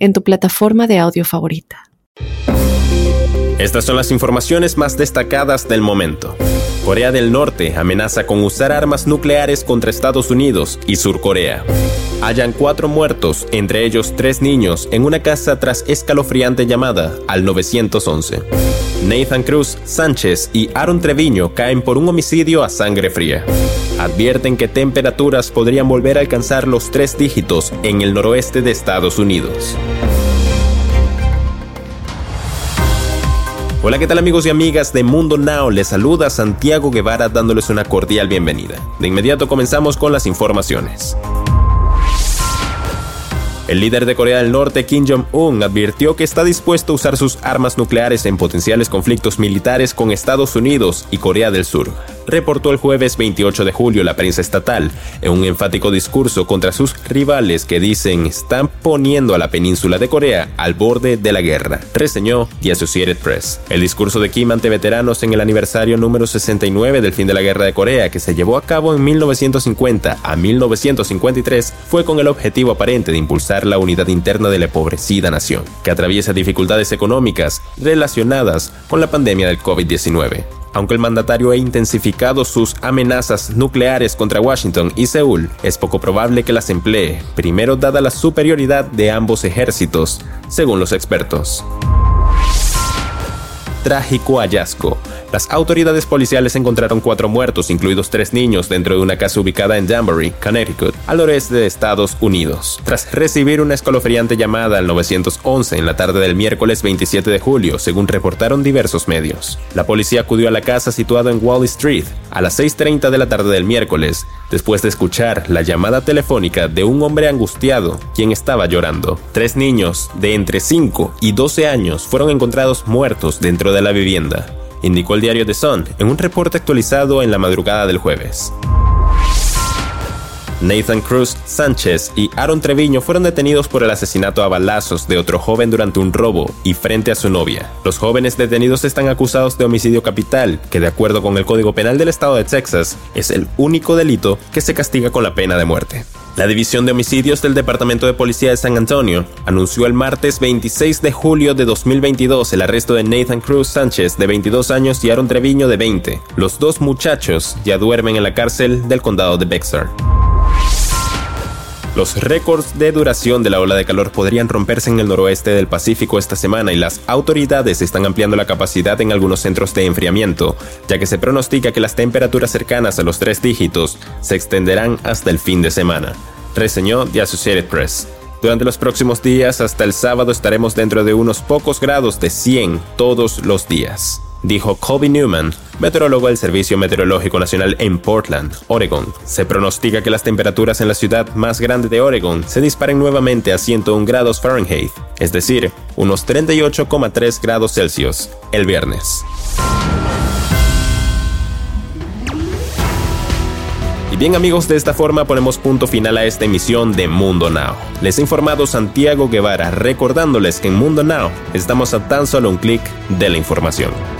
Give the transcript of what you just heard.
en tu plataforma de audio favorita. Estas son las informaciones más destacadas del momento. Corea del Norte amenaza con usar armas nucleares contra Estados Unidos y Sur Corea. Hayan cuatro muertos, entre ellos tres niños, en una casa tras escalofriante llamada al 911. Nathan Cruz, Sánchez y Aaron Treviño caen por un homicidio a sangre fría. Advierten que temperaturas podrían volver a alcanzar los tres dígitos en el noroeste de Estados Unidos. Hola, ¿qué tal amigos y amigas de Mundo Now? Les saluda Santiago Guevara dándoles una cordial bienvenida. De inmediato comenzamos con las informaciones. El líder de Corea del Norte, Kim Jong-un, advirtió que está dispuesto a usar sus armas nucleares en potenciales conflictos militares con Estados Unidos y Corea del Sur. Reportó el jueves 28 de julio la prensa estatal en un enfático discurso contra sus rivales que dicen están poniendo a la península de Corea al borde de la guerra, reseñó The Associated Press. El discurso de Kim ante veteranos en el aniversario número 69 del fin de la guerra de Corea, que se llevó a cabo en 1950 a 1953, fue con el objetivo aparente de impulsar la unidad interna de la empobrecida nación, que atraviesa dificultades económicas relacionadas con la pandemia del COVID-19. Aunque el mandatario ha intensificado sus amenazas nucleares contra Washington y Seúl, es poco probable que las emplee, primero dada la superioridad de ambos ejércitos, según los expertos. Trágico hallazgo. Las autoridades policiales encontraron cuatro muertos, incluidos tres niños, dentro de una casa ubicada en Danbury, Connecticut, al noreste de Estados Unidos. Tras recibir una escalofriante llamada al 911 en la tarde del miércoles 27 de julio, según reportaron diversos medios. La policía acudió a la casa situada en Wall Street a las 6.30 de la tarde del miércoles, después de escuchar la llamada telefónica de un hombre angustiado, quien estaba llorando. Tres niños de entre 5 y 12 años fueron encontrados muertos dentro de la vivienda indicó el diario The Sun en un reporte actualizado en la madrugada del jueves. Nathan Cruz Sánchez y Aaron Treviño fueron detenidos por el asesinato a balazos de otro joven durante un robo y frente a su novia. Los jóvenes detenidos están acusados de homicidio capital, que de acuerdo con el Código Penal del Estado de Texas es el único delito que se castiga con la pena de muerte. La División de Homicidios del Departamento de Policía de San Antonio anunció el martes 26 de julio de 2022 el arresto de Nathan Cruz Sánchez, de 22 años, y Aaron Treviño, de 20. Los dos muchachos ya duermen en la cárcel del condado de Bexar. Los récords de duración de la ola de calor podrían romperse en el noroeste del Pacífico esta semana y las autoridades están ampliando la capacidad en algunos centros de enfriamiento, ya que se pronostica que las temperaturas cercanas a los tres dígitos se extenderán hasta el fin de semana, reseñó The Associated Press. Durante los próximos días, hasta el sábado, estaremos dentro de unos pocos grados de 100 todos los días dijo Colby Newman, meteorólogo del Servicio Meteorológico Nacional en Portland, Oregon. Se pronostica que las temperaturas en la ciudad más grande de Oregon se disparen nuevamente a 101 grados Fahrenheit, es decir, unos 38,3 grados Celsius, el viernes. Y bien amigos, de esta forma ponemos punto final a esta emisión de Mundo Now. Les ha informado Santiago Guevara recordándoles que en Mundo Now estamos a tan solo un clic de la información.